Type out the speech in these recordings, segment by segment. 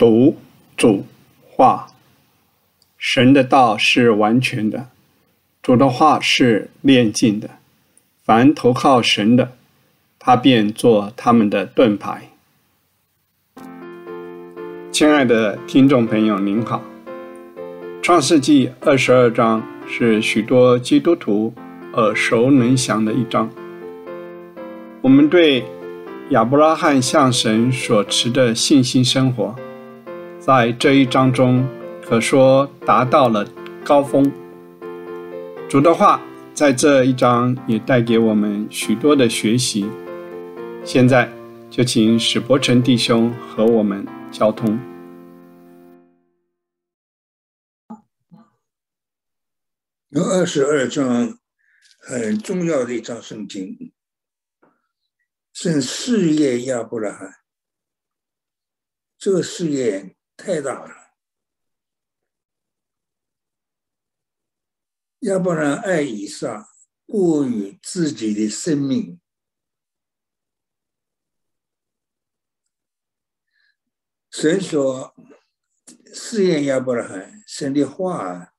读、主、话。神的道是完全的，主的话是炼净的。凡投靠神的，他便做他们的盾牌。亲爱的听众朋友，您好。创世纪二十二章是许多基督徒耳熟能详的一章。我们对亚伯拉罕向神所持的信心生活，在这一章中可说达到了高峰。主的话。在这一章也带给我们许多的学习。现在就请史伯成弟兄和我们交通。有二十二章很重要的一章圣经，是事业亚伯拉罕。这个事业太大了。要不然，爱以撒过于自己的生命。神说：“试验亚伯拉罕，神的话，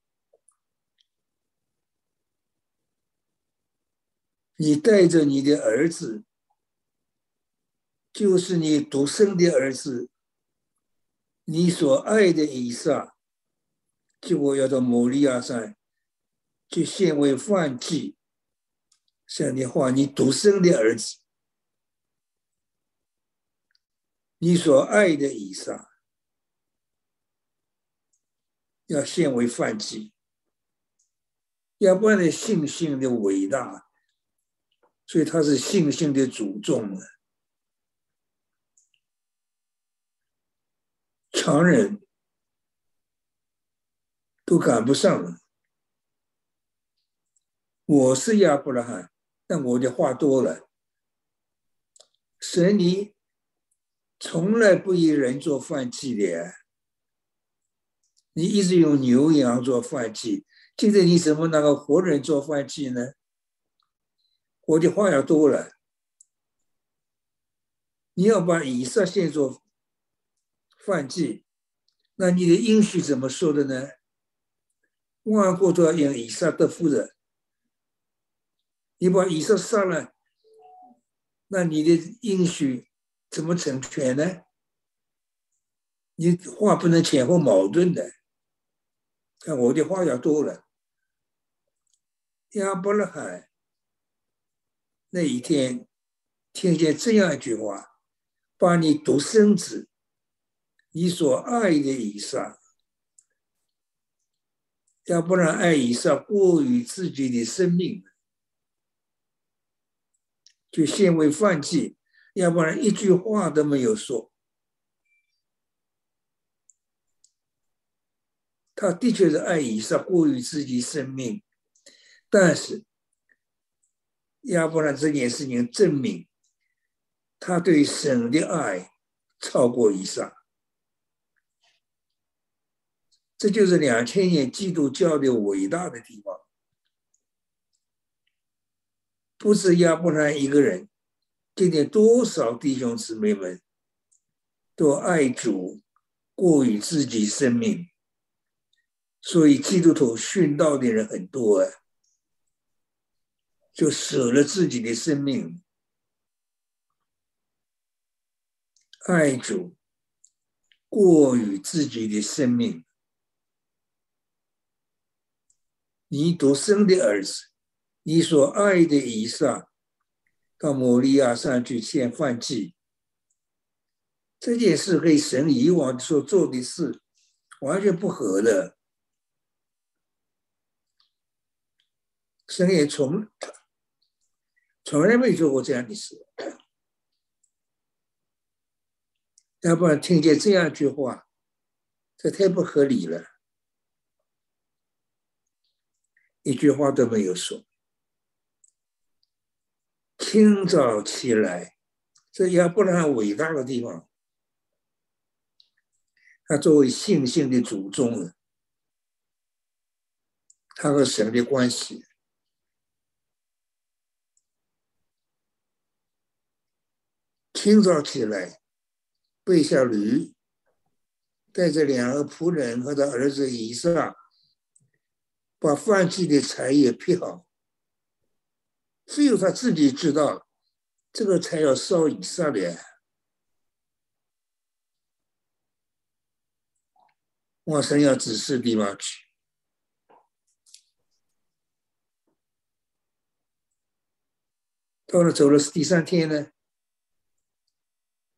你带着你的儿子，就是你独生的儿子，你所爱的以撒，结果要到摩利亚山。”就献为犯祭，像你话，你独生的儿子，你所爱的以撒，要献为犯祭，要不然的信心的伟大，所以他是信心的主众了。常人都赶不上了。我是亚伯拉罕，但我的话多了。神你从来不以人做饭祭的，你一直用牛羊做饭祭，现在你怎么拿个活人做饭祭呢？我的话要多了，你要把以色列做饭祭，那你的应许怎么说的呢？万国都要用以撒得福的。你把以色杀了，那你的应许怎么成全呢？你话不能前后矛盾的。看我的话要多了。亚伯拉罕那一天听见这样一句话：“把你独生子，你所爱的以撒，要不然爱以撒过于自己的生命。”就献为犯祭，要不然一句话都没有说。他的确是爱以撒过于自己生命，但是要不然这件事情证明他对神的爱超过以撒。这就是两千年基督教的伟大的地方。不是亚伯拉罕一个人，今天多少弟兄姊妹们都爱主过于自己生命，所以基督徒殉道的人很多啊，就舍了自己的生命，爱主过于自己的生命，你独生的儿子。你所爱的以撒到摩利亚山去献饭祭，这件事跟神以往所做的事完全不合的。神也从从来没做过这样的事，要不然听见这样一句话，这太不合理了，一句话都没有说。清早起来，这亚伯拉罕伟大的地方，他作为信心的祖宗，他和神的关系。清早起来，背下驴，带着两个仆人和他儿子以撒，把放弃的柴也劈好。只有他自己知道，这个柴要烧以色列，往神要指示地方去。到了走了第三天呢，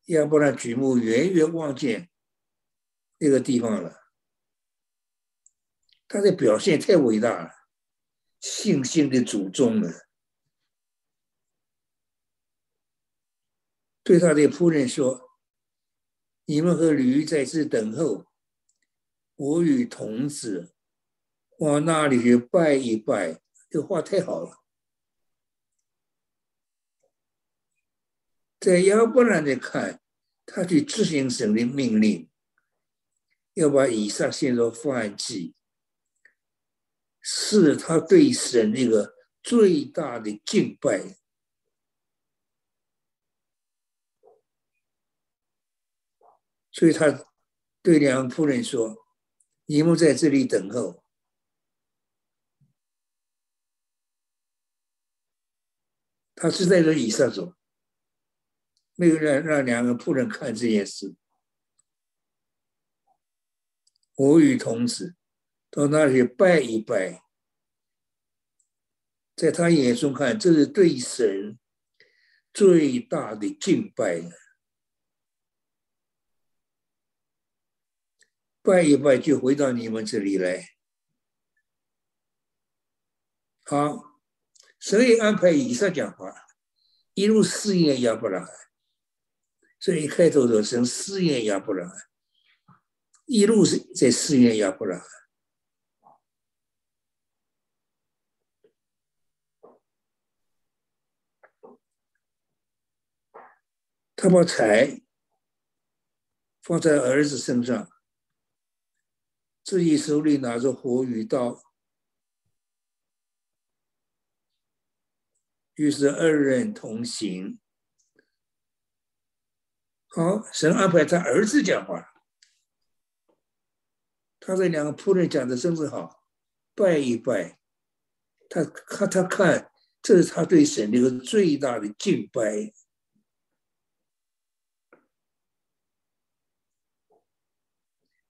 亚伯拉举目远远望见那个地方了，他的表现太伟大了，信心的祖宗了。对他的仆人说：“你们和驴在这等候，我与童子往那里去拜一拜。”这话太好了。在亚伯兰的看，他去执行神的命令，要把以撒献作燔祭，是他对神一个最大的敬拜。所以他对两个仆人说：“你们在这里等候。”他是带着以撒走，没有让让两个仆人看这件事。我与童子到那里拜一拜，在他眼中看，这是对神最大的敬拜。拜一拜，就回到你们这里来。好，所以安排以上讲话，一路试验亚伯拉罕。所以开头的是试验亚伯拉罕，一路是在试验亚伯拉罕。他把财放在儿子身上。自己手里拿着火与刀，于是二人同行。好，神安排他儿子讲话，他这两个仆人讲的真是好，拜一拜，他看他看，这是他对神的一个最大的敬拜。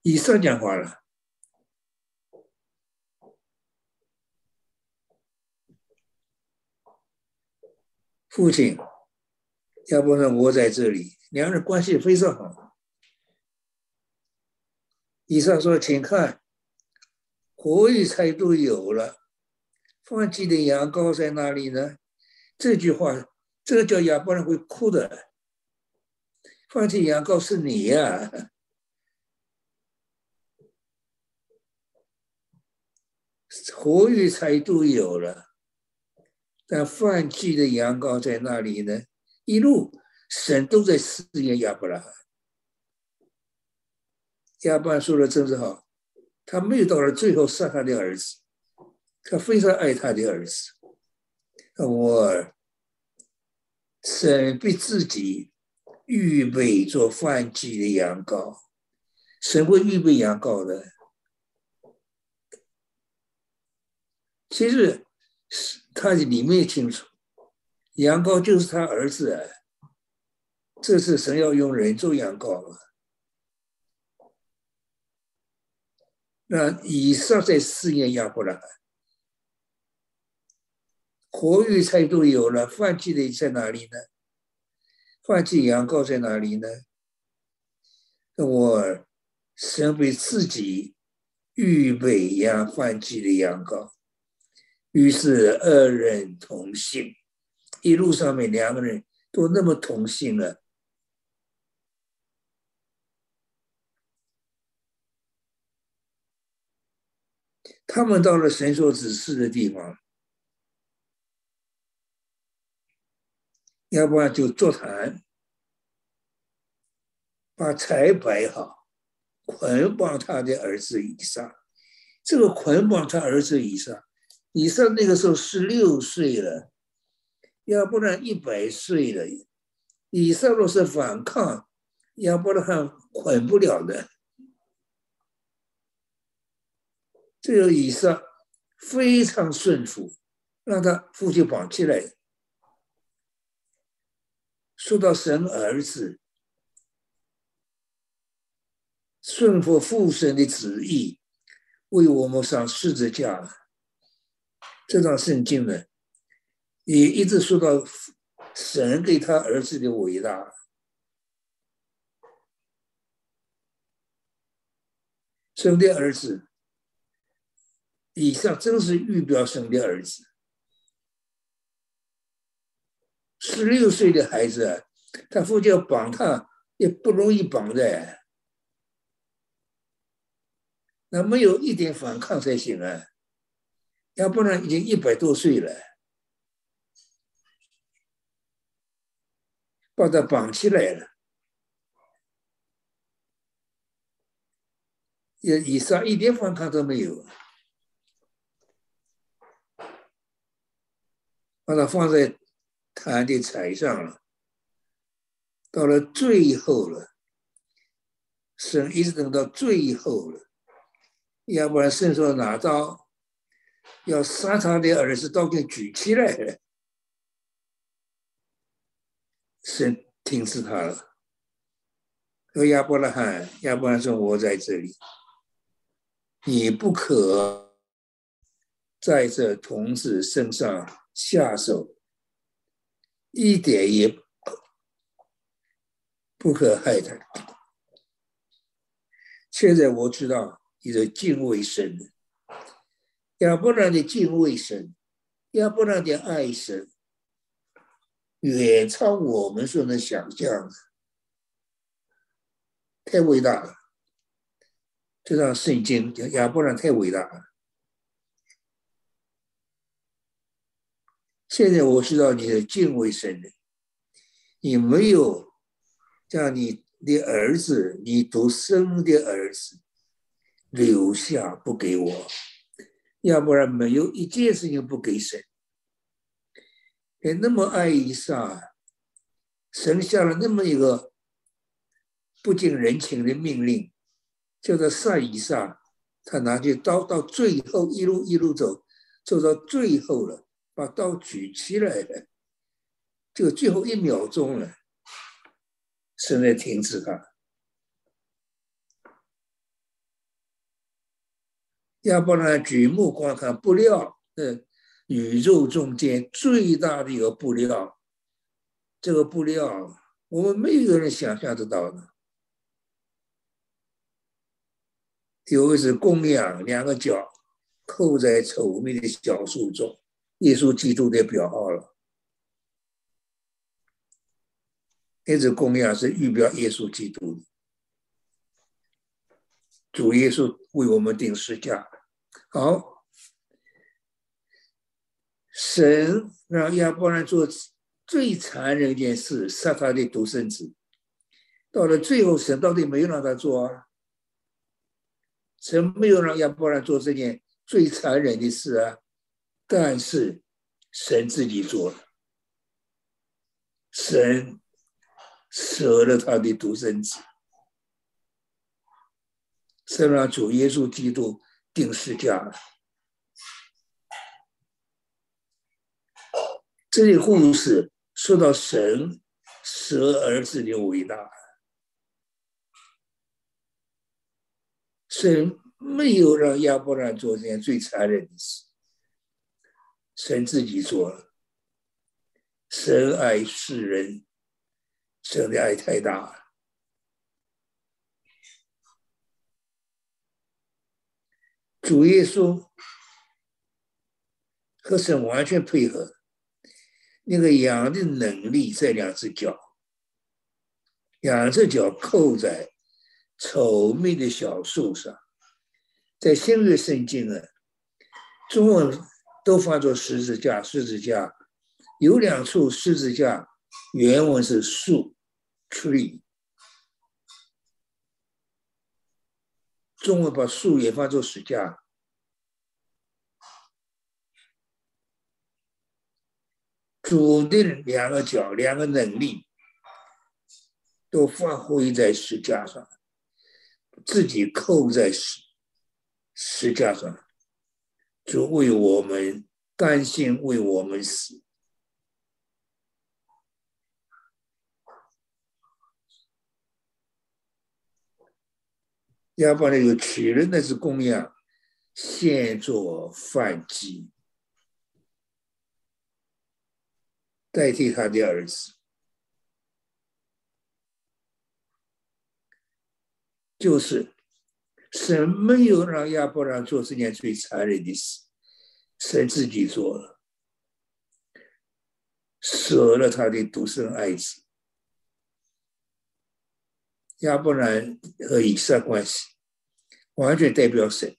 以上讲话了。父亲，要不然我在这里，两人关系非常好。以上说，请看，火与柴都有了，放弃的羊羔在哪里呢？这句话，这个叫亚伯拉会哭的。放弃羊羔是你呀，火与柴都有了。但放弃的羊羔在那里呢？一路神都在试验亚伯拉罕。亚伯拉说的真是好，他没有到了最后杀他的儿子，他非常爱他的儿子。我神被自己预备做放弃的羊羔，神会预备羊羔的。其实是。他里面清楚，羊羔就是他儿子啊，这次神要用人做羊羔了。那以上在试验亚伯拉，活鱼菜都有了，放弃的在哪里呢？放弃羊羔在哪里呢？我神为自己预备羊放弃的羊羔。于是二人同行，一路上面两个人都那么同行了。他们到了神所指示的地方，要不然就坐谈，把柴摆好，捆绑他的儿子以上。这个捆绑他儿子以上。以上那个时候十六岁了，要不然一百岁了。以上若是反抗，要不然还捆不了的。这个以撒非常顺服，让他父亲绑起来。说到神儿子顺服父神的旨意，为我们上十字架，这段圣经呢，也一直说到神给他儿子的伟大。生的儿子，以上真是预表生的儿子。十六岁的孩子，他父亲要绑他也不容易绑的，那没有一点反抗才行啊，要不然已经一百多岁了，把他绑起来了。也以上一点反抗都没有，把他放在他的台上了。到了最后了，神一直等到最后了，要不然神说拿刀要杀他的儿子，刀给举起来了，神停止他了。和亚伯拉罕，亚伯拉罕说：“我在这里。”你不可在这童子身上下手，一点也不可害他。现在我知道你的敬畏神，要不然的敬畏神，要不然的爱神，远超我们所能想象的，太伟大了。这张圣经讲亚伯兰太伟大了。现在我知道你的敬畏神的，你没有将你的儿子，你独生的儿子留下不给我，要不然没有一件事情不给神。你那么爱以撒，神下了那么一个不近人情的命令。叫做赛以上，他拿起刀，到最后一路一路走，走到最后了，把刀举起来了，就最后一秒钟了，现在停止他。要不然举目观看，布料，呃，宇宙中间最大的一个布料，这个布料，我们没有人想象得到的。有一只公羊，两个脚扣在稠密的小树中，耶稣基督的表号了。那只公羊是预表耶稣基督，主耶稣为我们定十架。好，神让亚伯兰做最残忍一件事，杀他的独生子。到了最后，神到底没有让他做啊？神没有让亚伯兰做这件最残忍的事啊，但是神自己做了，神舍了他的独生子，圣让主耶稣基督定十架了。这些故事说到神舍儿子的伟大。神没有让亚伯兰做这件最残忍的事，神自己做了。神爱世人，神的爱太大了。主耶稣和神完全配合，那个羊的能力在两只脚，两只脚扣在。稠密的小树上，在新约圣经啊，中文都翻作十字架。十字架有两处十字架，原文是树 （tree），中文把树也放作石架。主的两个脚，两个能力，都发挥在石架上。自己扣在石石架上，主为我们担心，为我们死。亚伯拉有取人那是供养，献作饭祭，代替他的儿子，就是神没有让亚伯拉做这件最残忍的事，神自己做了，舍了他的独生爱子。亚伯兰和以撒关系完全代表神，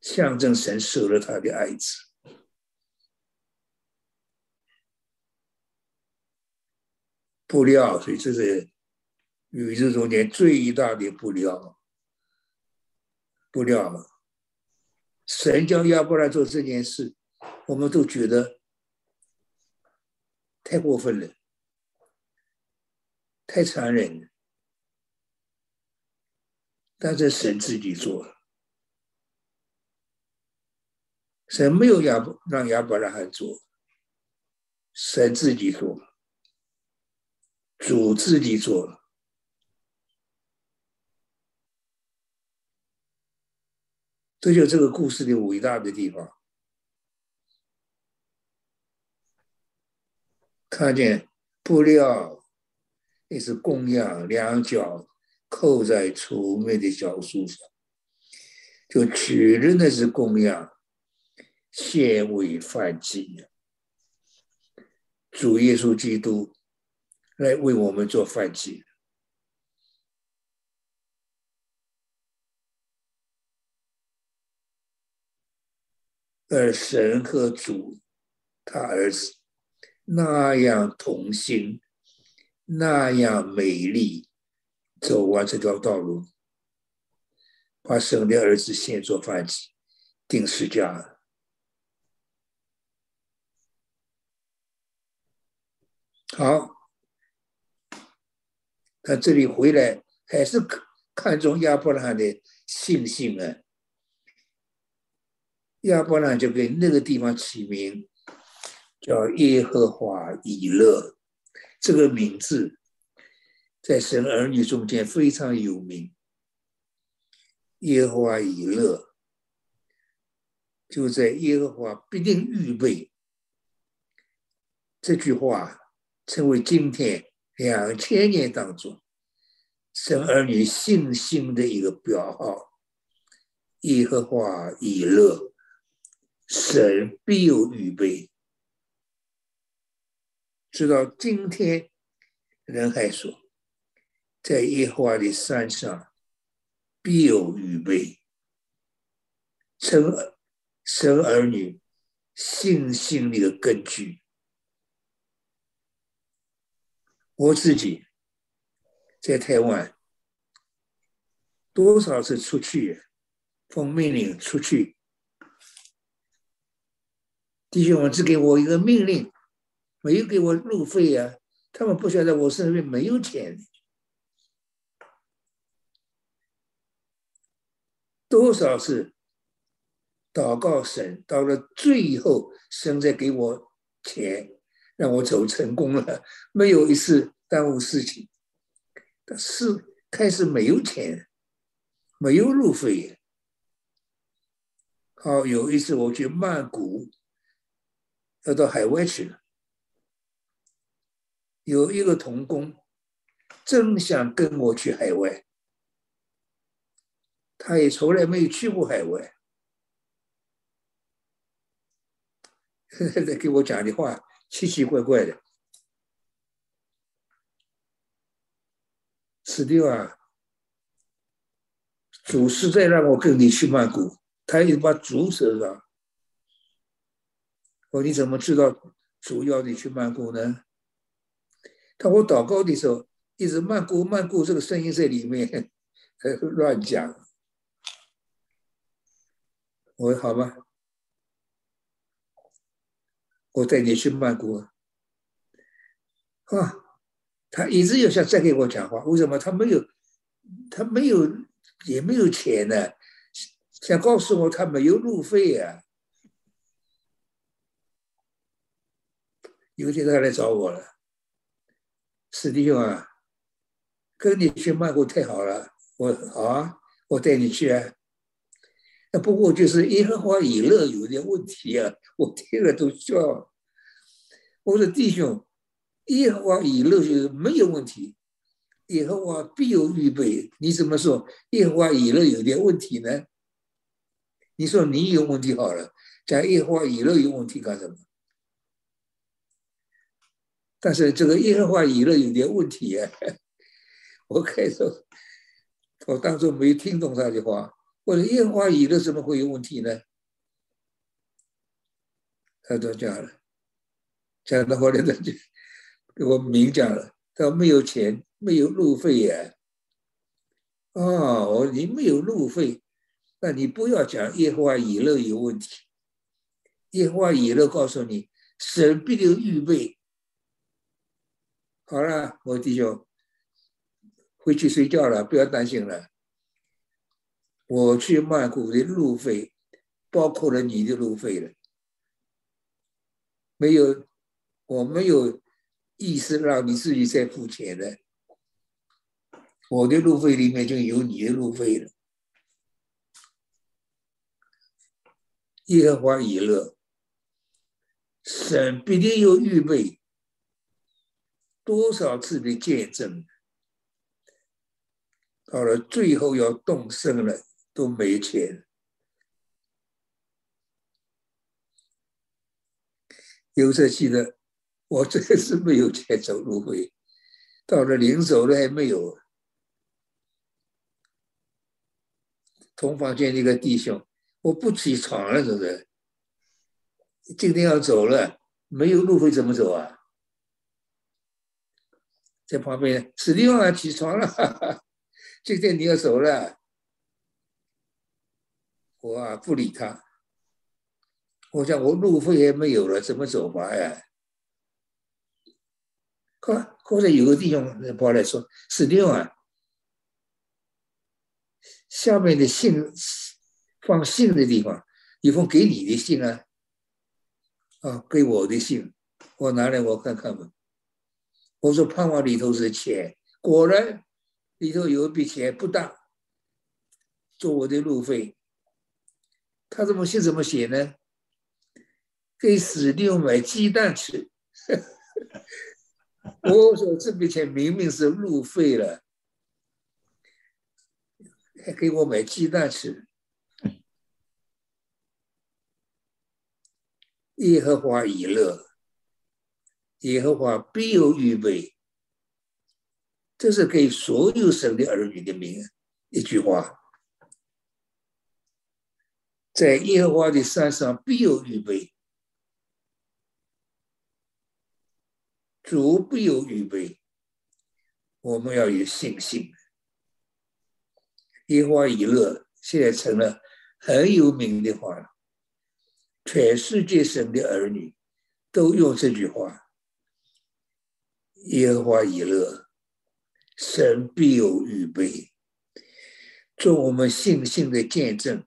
象征神舍了他的爱子。布料，所以这是宇宙中间最大的布料。布料，神叫亚伯兰做这件事，我们都觉得太过分了。太残忍，但是神自己做，神没有亚让亚伯拉罕做，神自己做，主自己做，这就这个故事的伟大的地方，看见布料。也是供养，两脚扣在粗眉的小树上，就取人的是供养，献为犯祭。主耶稣基督来为我们做饭祭，而神和主他儿子那样同心。那样美丽，走完这条道路，把神的儿子献作饭祭，定时架。好，他这里回来还是看看中亚伯拉罕的信心啊。亚伯拉罕就给那个地方起名叫耶和华以勒。这个名字在神儿女中间非常有名。耶和华以勒，就在耶和华必定预备。这句话成为今天两千年当中神儿女信心的一个标号。耶和华以勒，神必有预备。直到今天，人还说，在耶和华的山上必有预备，神神儿女信心的根据。我自己在台湾多少次出去，奉命令出去，弟兄们只给我一个命令。没有给我路费呀，他们不晓得我身边没有钱。多少次祷告神，到了最后，神在给我钱，让我走成功了，没有一次耽误事情。但是开始没有钱，没有路费。好，有一次我去曼谷，要到海外去了。有一个童工，正想跟我去海外，他也从来没有去过海外，在给我讲的话奇奇怪怪的。是的啊，主实在让我跟你去曼谷，他也把主手上。我你怎么知道主要你去曼谷呢？当我祷告的时候，一直曼谷曼谷这个声音在里面还 乱讲。我说好吧，我带你去曼谷。啊，他一直要想再给我讲话，为什么？他没有，他没有，也没有钱呢。想告诉我他没有路费呀。有一天他来找我了，史弟兄啊，跟你去曼谷太好了，我好啊，我带你去啊。那不过就是耶和华以勒有点问题啊，我听了都笑。我说弟兄，耶和华以勒就是没有问题，耶和华必有预备。你怎么说耶和华以勒有点问题呢？你说你有问题好了，讲耶和华以勒有问题干什么？但是这个耶和华以勒有点问题啊！我开始，我当初没听懂他的话。我说耶和华以勒怎么会有问题呢？他都讲了，讲的话呢他就给我明讲了，他说没有钱，没有路费呀。哦，我你没有路费，那你不要讲耶和华以勒有问题。耶和华以勒告诉你，神必定预备。好了，我弟兄，回去睡觉了，不要担心了。我去曼谷的路费，包括了你的路费了。没有，我没有意思让你自己再付钱的。我的路费里面就有你的路费了。耶和华以勒，神必定有预备。多少次的见证，到了最后要动身了，都没钱。有时记得，我真是没有钱走路费，到了临走了还没有。同房间那个弟兄，我不起床了，是不是？今天要走了，没有路费怎么走啊？在旁边，史蒂芬起床了，今天你要走了，我啊不理他。我想我路费也没有了，怎么走法呀？可或者有个弟兄跑来说：“史蒂芬，下面的信放信的地方，一封给你的信啊，啊，给我的信，我拿来我看看吧。”我说盼望里头是钱，果然里头有一笔钱不大，做我的路费。他怎么写怎么写呢？给死牛买鸡蛋吃。我说这笔钱明明是路费了，还给我买鸡蛋吃。耶和华以乐。耶和华必有预备，这是给所有神的儿女的名一句话。在耶和华的山上必有预备，主必有预备，我们要有信心。耶和华以乐现在成了很有名的话了，全世界神的儿女都用这句话。耶和华以乐，神必有预备，做我们信心的见证。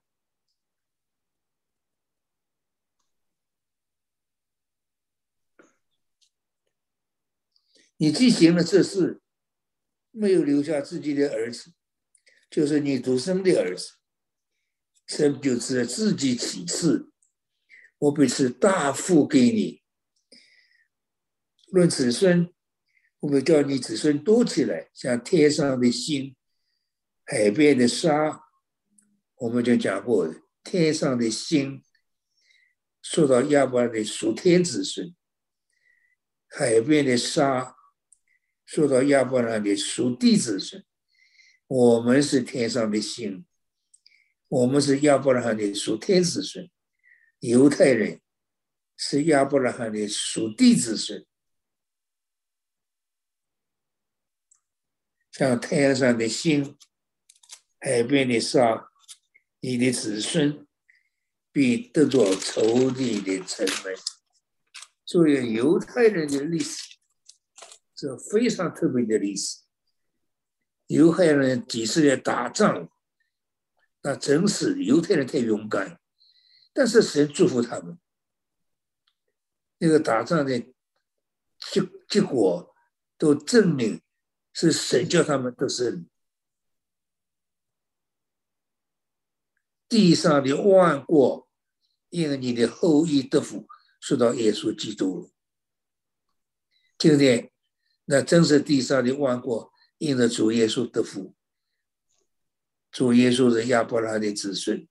你既行了这事，没有留下自己的儿子，就是你独生的儿子，神就自自己启示，我必是大富给你。论子孙。我们叫你子孙多起来，像天上的星、海边的沙。我们就讲过，天上的星说到亚伯拉的属天子孙，海边的沙说到亚伯拉的属地子孙。我们是天上的星，我们是亚伯拉罕的属天子孙。犹太人是亚伯拉罕的属地子孙。像太阳上的星，海边的沙，你的子孙必得着仇敌的城门。作为犹太人的历史，这非常特别的历史。犹太人几十年打仗，那真是犹太人太勇敢，但是神祝福他们。那个打仗的结结果都证明是神叫他们得胜。地上的万国因为你的后裔得福，说到耶稣基督了。今天那真是地上的万国因着主耶稣得福。主耶稣是亚伯拉的子孙，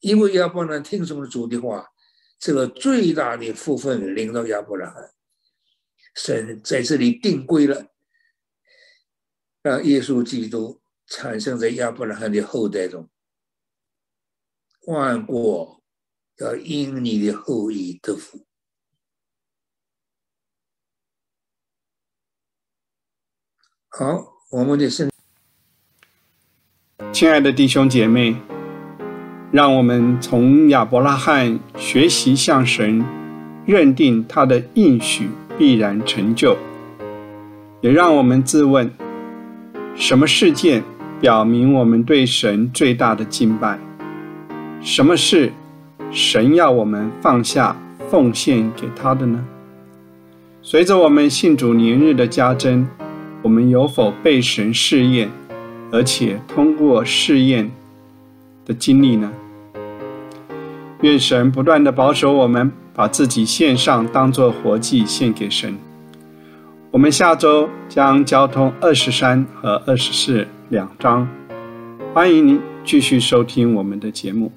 因为亚伯拉听从了主的话，这个最大的福分领到亚伯拉罕，神在这里定规了，让耶稣基督产生在亚伯拉罕的后代中，万国要因你的后裔得福。好，我们的圣，亲爱的弟兄姐妹，让我们从亚伯拉罕学习向神认定他的应许必然成就，也让我们自问：什么事件表明我们对神最大的敬拜？什么是神要我们放下奉献给他的呢？随着我们信主年日的加增。我们有否被神试验，而且通过试验经历呢？愿神不断的保守我们，把自己献上，当作活祭献给神。我们下周将交通二十三和二十四两章，欢迎您继续收听我们的节目。